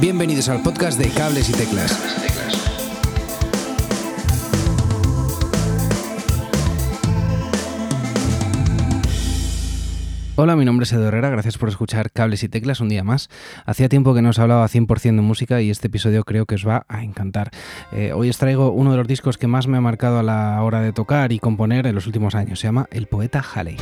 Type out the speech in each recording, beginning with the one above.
Bienvenidos al podcast de Cables y Teclas. Hola, mi nombre es Edu Herrera, gracias por escuchar Cables y Teclas un día más. Hacía tiempo que no os hablaba 100% de música y este episodio creo que os va a encantar. Eh, hoy os traigo uno de los discos que más me ha marcado a la hora de tocar y componer en los últimos años. Se llama El Poeta Halley.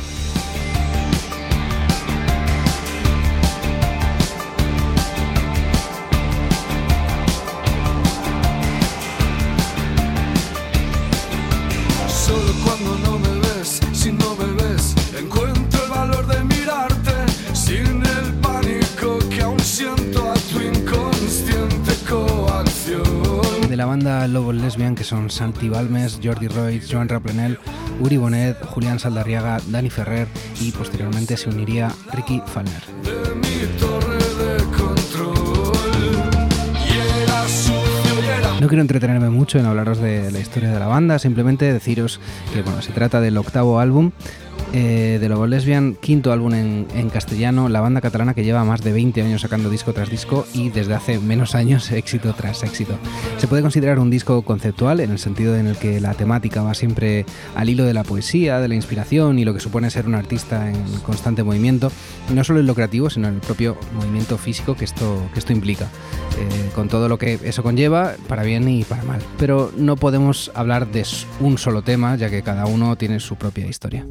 Lobos Lesbian, que son Santi Balmes, Jordi Roy, Joan Raplenel, Uri Bonet, Julián Saldarriaga, Dani Ferrer y posteriormente se uniría Ricky Falner. No quiero entretenerme mucho en hablaros de la historia de la banda, simplemente deciros que bueno, se trata del octavo álbum eh, de Lobo Lesbian, quinto álbum en, castellano, la banda catalana que lleva más de 20 años sacando disco tras disco y desde hace menos años éxito tras éxito. Se puede considerar un disco conceptual en el sentido en el que la temática va siempre al hilo de la poesía, de la inspiración y lo que supone ser un artista en constante movimiento, no solo en lo creativo, sino en el propio movimiento físico que esto, que esto implica, eh, con todo lo que eso conlleva, para bien y para mal. Pero no podemos hablar de un solo tema, ya que cada uno tiene su propia historia.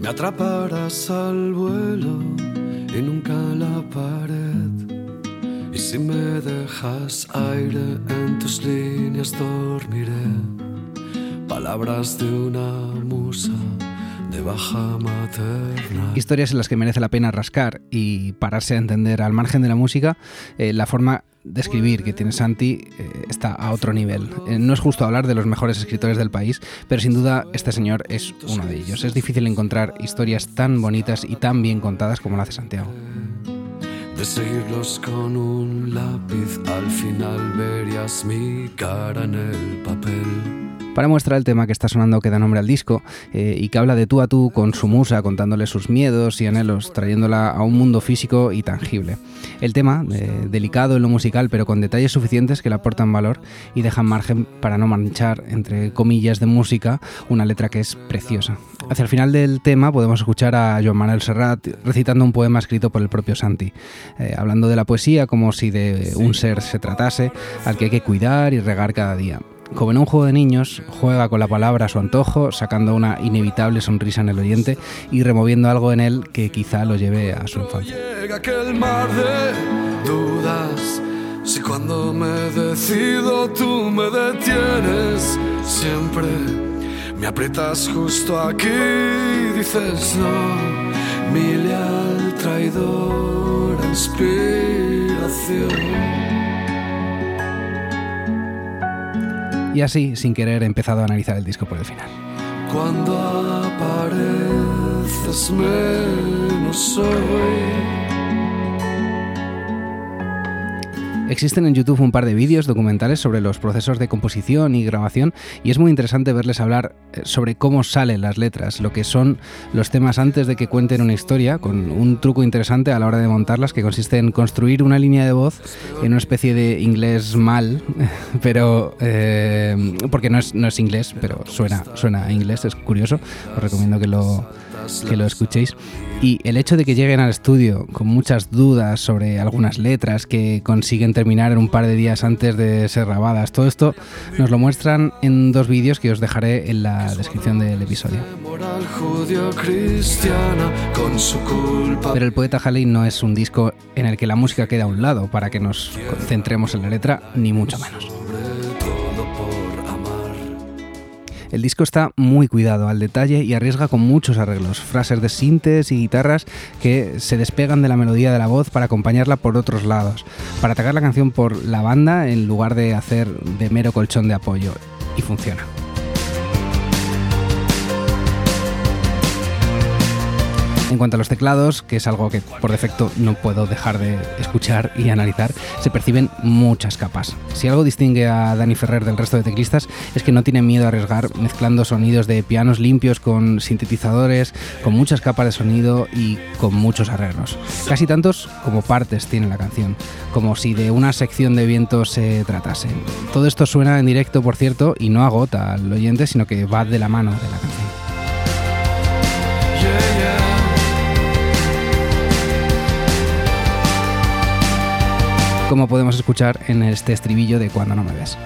Me atraparás al vuelo y nunca la pared. Y si me dejas aire en tus líneas dormiré. Palabras de una musa de baja materna. Historias en las que merece la pena rascar y pararse a entender al margen de la música eh, la forma de escribir que tiene Santi eh, está a otro nivel. Eh, no es justo hablar de los mejores escritores del país, pero sin duda este señor es uno de ellos. Es difícil encontrar historias tan bonitas y tan bien contadas como la hace Santiago. De seguirlos con un lápiz, al final verías mi cara en el papel. Para mostrar el tema que está sonando que da nombre al disco eh, y que habla de tú a tú con su musa, contándole sus miedos y anhelos, trayéndola a un mundo físico y tangible. El tema, eh, delicado en lo musical, pero con detalles suficientes que le aportan valor y dejan margen para no manchar, entre comillas de música, una letra que es preciosa. Hacia el final del tema podemos escuchar a Joan Manuel Serrat recitando un poema escrito por el propio Santi, eh, hablando de la poesía como si de un ser se tratase al que hay que cuidar y regar cada día. Como en un juego de niños, juega con la palabra a su antojo, sacando una inevitable sonrisa en el oyente y removiendo algo en él que quizá lo lleve a su infancia. Si cuando me decido tú me detienes, siempre me aprietas justo aquí y dices no, mi leal traidor inspiración. Y así, sin querer, he empezado a analizar el disco por el final. Cuando apareces menos soy Existen en YouTube un par de vídeos documentales sobre los procesos de composición y grabación y es muy interesante verles hablar eh, sobre cómo salen las letras, lo que son los temas antes de que cuenten una historia, con un truco interesante a la hora de montarlas que consiste en construir una línea de voz en una especie de inglés mal, pero eh, porque no es, no es inglés, pero suena, suena a inglés, es curioso, os recomiendo que lo que lo escuchéis. Y el hecho de que lleguen al estudio con muchas dudas sobre algunas letras que consiguen terminar en un par de días antes de ser grabadas, todo esto nos lo muestran en dos vídeos que os dejaré en la descripción del episodio. Pero el poeta Halley no es un disco en el que la música queda a un lado para que nos concentremos en la letra, ni mucho menos. El disco está muy cuidado al detalle y arriesga con muchos arreglos, frases de sintes y guitarras que se despegan de la melodía de la voz para acompañarla por otros lados, para atacar la canción por la banda en lugar de hacer de mero colchón de apoyo. Y funciona. En cuanto a los teclados, que es algo que por defecto no puedo dejar de escuchar y analizar, se perciben muchas capas. Si algo distingue a Dani Ferrer del resto de teclistas es que no tiene miedo a arriesgar mezclando sonidos de pianos limpios con sintetizadores, con muchas capas de sonido y con muchos arreglos. Casi tantos como partes tiene la canción, como si de una sección de vientos se tratase. Todo esto suena en directo, por cierto, y no agota al oyente, sino que va de la mano de la canción. Como podemos escuchar en este estribillo de Cuando no me ves.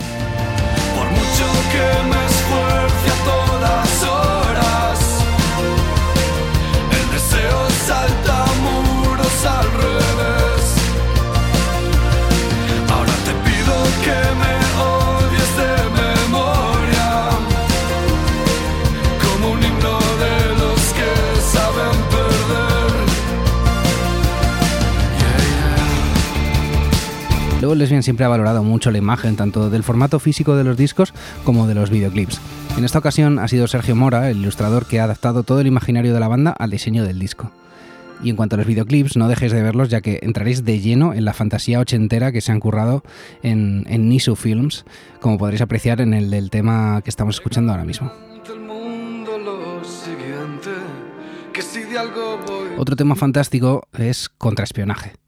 Lesbian siempre ha valorado mucho la imagen, tanto del formato físico de los discos como de los videoclips. En esta ocasión ha sido Sergio Mora, el ilustrador, que ha adaptado todo el imaginario de la banda al diseño del disco. Y en cuanto a los videoclips, no dejéis de verlos ya que entraréis de lleno en la fantasía ochentera que se han currado en, en Films, como podréis apreciar en el del tema que estamos escuchando ahora mismo. Otro tema fantástico es contraespionaje.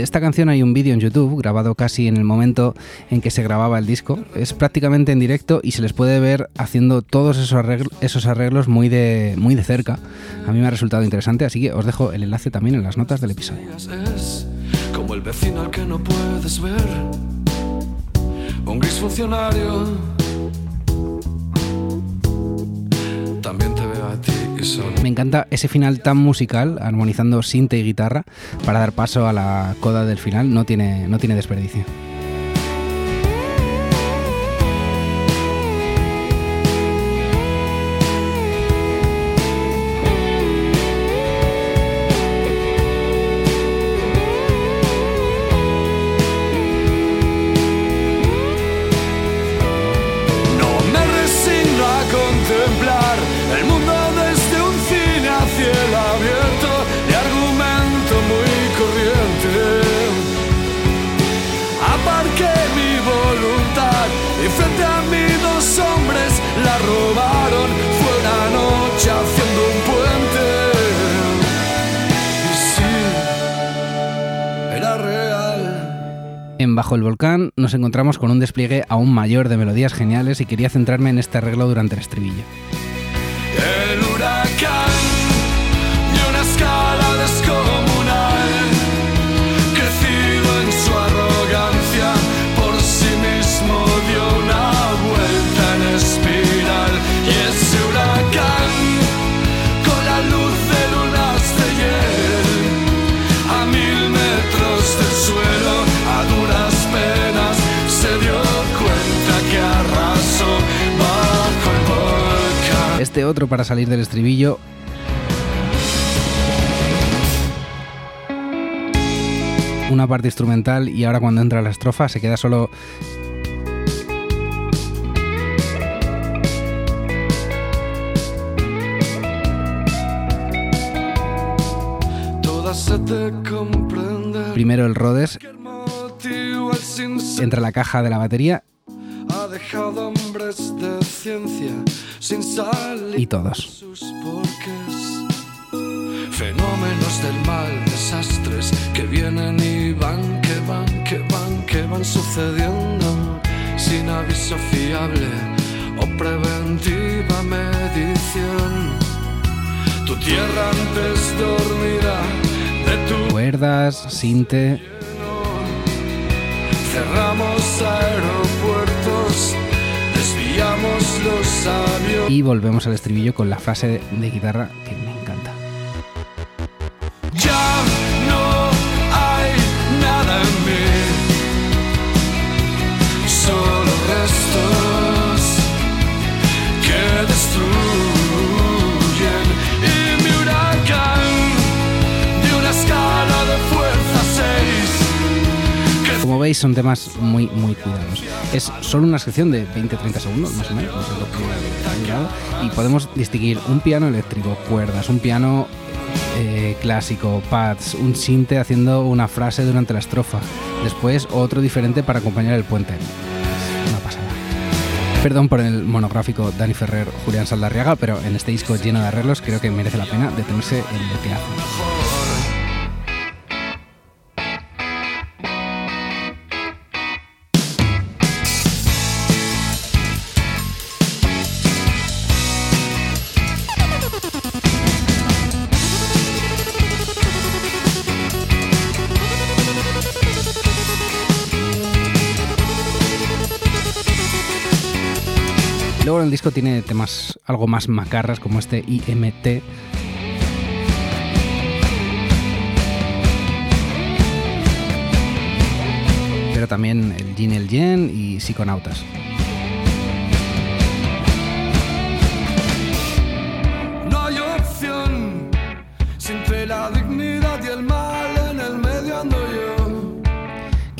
De esta canción hay un vídeo en YouTube grabado casi en el momento en que se grababa el disco. Es prácticamente en directo y se les puede ver haciendo todos esos arreglos, esos arreglos muy, de, muy de cerca. A mí me ha resultado interesante, así que os dejo el enlace también en las notas del episodio. como el vecino al que no puedes ver, un gris funcionario. Me encanta ese final tan musical, armonizando sinte y guitarra, para dar paso a la coda del final. No tiene, no tiene desperdicio. En Bajo el Volcán nos encontramos con un despliegue aún mayor de melodías geniales y quería centrarme en este arreglo durante el estribillo. Este otro para salir del estribillo. Una parte instrumental y ahora cuando entra la estrofa se queda solo. Primero el Rhodes, entra la caja de la batería hombres de ciencia sin salir y todos. sus porqués. Fenómenos del mal, desastres que vienen y van, que van, que van, que van sucediendo sin aviso fiable o preventiva medición. Tu tierra antes dormirá de tu Cuerdas, sinte, Cerramos aviones. Y volvemos al estribillo con la frase de, guitarra que me son temas muy, muy cuidados. Es solo una sección de 20-30 segundos, más o menos, no sé lo que y podemos distinguir un piano eléctrico, cuerdas, un piano eh, clásico, pads, un sinte haciendo una frase durante la estrofa, después otro diferente para acompañar el puente. Una pasada. Perdón por el monográfico Dani Ferrer, Julián Saldarriaga, pero en este disco lleno de arreglos creo que merece la pena detenerse en lo que hace. El disco tiene temas algo más macarras como este IMT. Pero también el Gin el Yen y Psiconautas.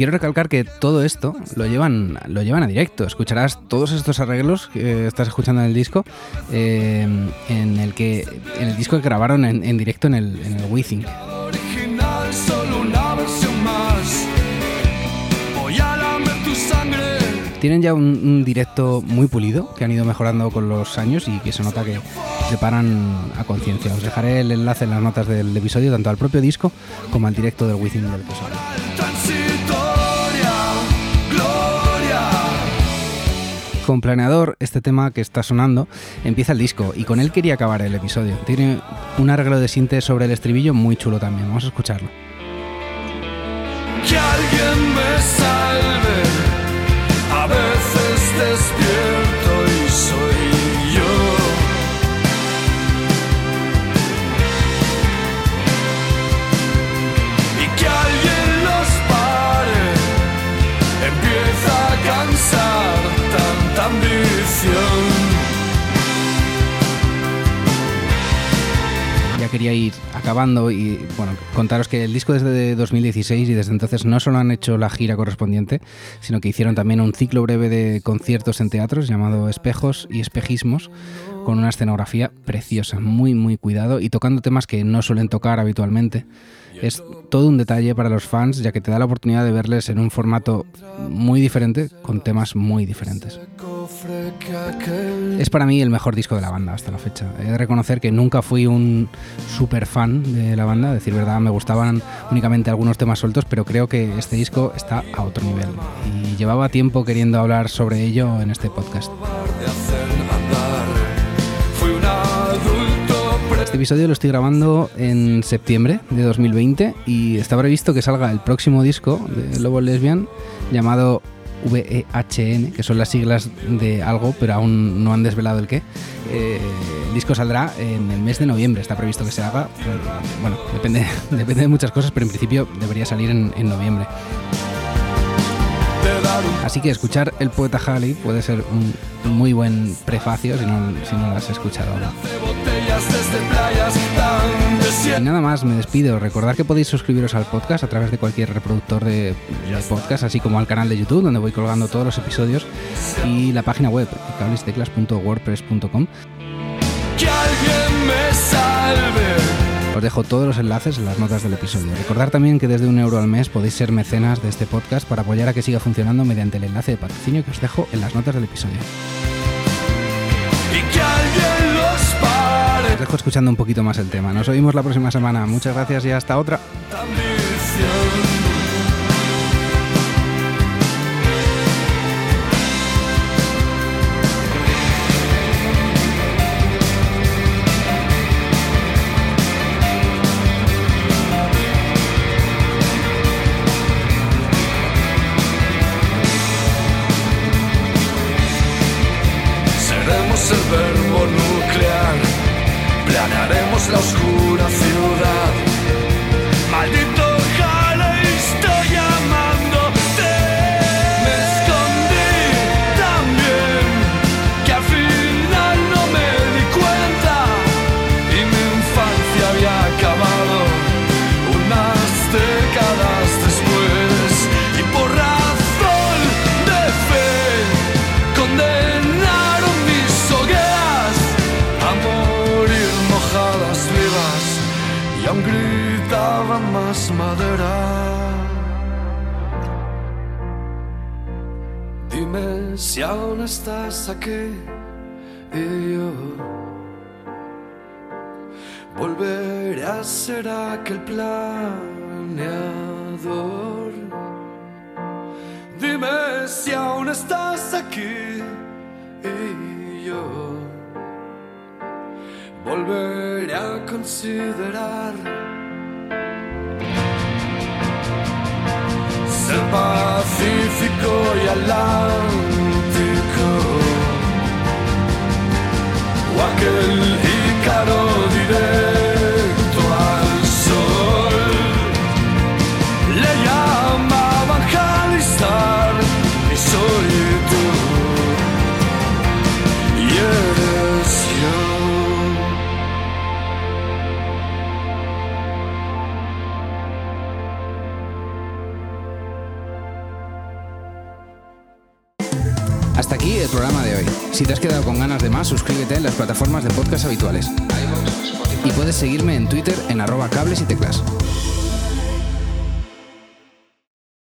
Quiero recalcar que todo esto lo llevan, lo llevan a directo. Escucharás todos estos arreglos que estás escuchando en el disco, eh, en el que en el disco que grabaron en, directo en el, en el Tienen ya un, directo muy pulido que han ido mejorando con los años y que se nota que preparan a conciencia. Os dejaré el enlace en las notas del episodio, tanto al propio disco como al directo del Within del que con Planeador, este tema que está sonando, empieza el disco y con él quería acabar el episodio. Tiene un arreglo de síntesis sobre el estribillo muy chulo también. Vamos a escucharlo. Ambición. Ya quería ir acabando y bueno, contaros que el disco es de 2016 y desde entonces no solo han hecho la gira correspondiente, sino que hicieron también un ciclo breve de conciertos en teatros llamado Espejos y Espejismos, con una escenografía preciosa, muy muy cuidado y tocando temas que no suelen tocar habitualmente. Es todo un detalle para los fans, ya que te da la oportunidad de verles en un formato muy diferente, con temas muy diferentes. Es para mí el mejor disco de la banda hasta la fecha. He de reconocer que nunca fui un super fan de la banda, decir verdad, me gustaban únicamente algunos temas sueltos, pero creo que este disco está a otro nivel. Y llevaba tiempo queriendo hablar sobre ello en este podcast. Este episodio lo estoy grabando en septiembre de 2020 y está previsto que salga el próximo disco de Lobo Lesbian llamado VEHN, que son las siglas de algo, pero aún no han desvelado el qué. Eh, el disco saldrá en el mes de noviembre, está previsto que se haga. bueno, depende, depende de muchas cosas, pero en principio debería salir en, noviembre. Así que escuchar El Poeta Halley puede ser un muy buen prefacio si no, si no lo has escuchado y nada más, me despido. Recordad que podéis suscribiros al podcast a través de cualquier reproductor de, podcast, así como al canal de YouTube, donde voy colgando todos los episodios, y la página web, cablesteclas.wordpress.com. Os dejo todos los enlaces en las notas del episodio. Recordad también que desde un euro al mes podéis ser mecenas de este podcast para apoyar a que siga funcionando mediante el enlace de patrocinio que os dejo en las notas del episodio. Y que os dejo escuchando un poquito más el tema. Nos oímos la próxima semana. Muchas gracias y hasta otra. La si aún estás aquí y yo volveré a ser aquel planeador. Dime si aún estás aquí y yo volveré a considerar ser pacífico y o Si te has quedado con ganas de más, suscríbete en las plataformas de podcast habituales. Y puedes seguirme en Twitter en arroba cables y teclas.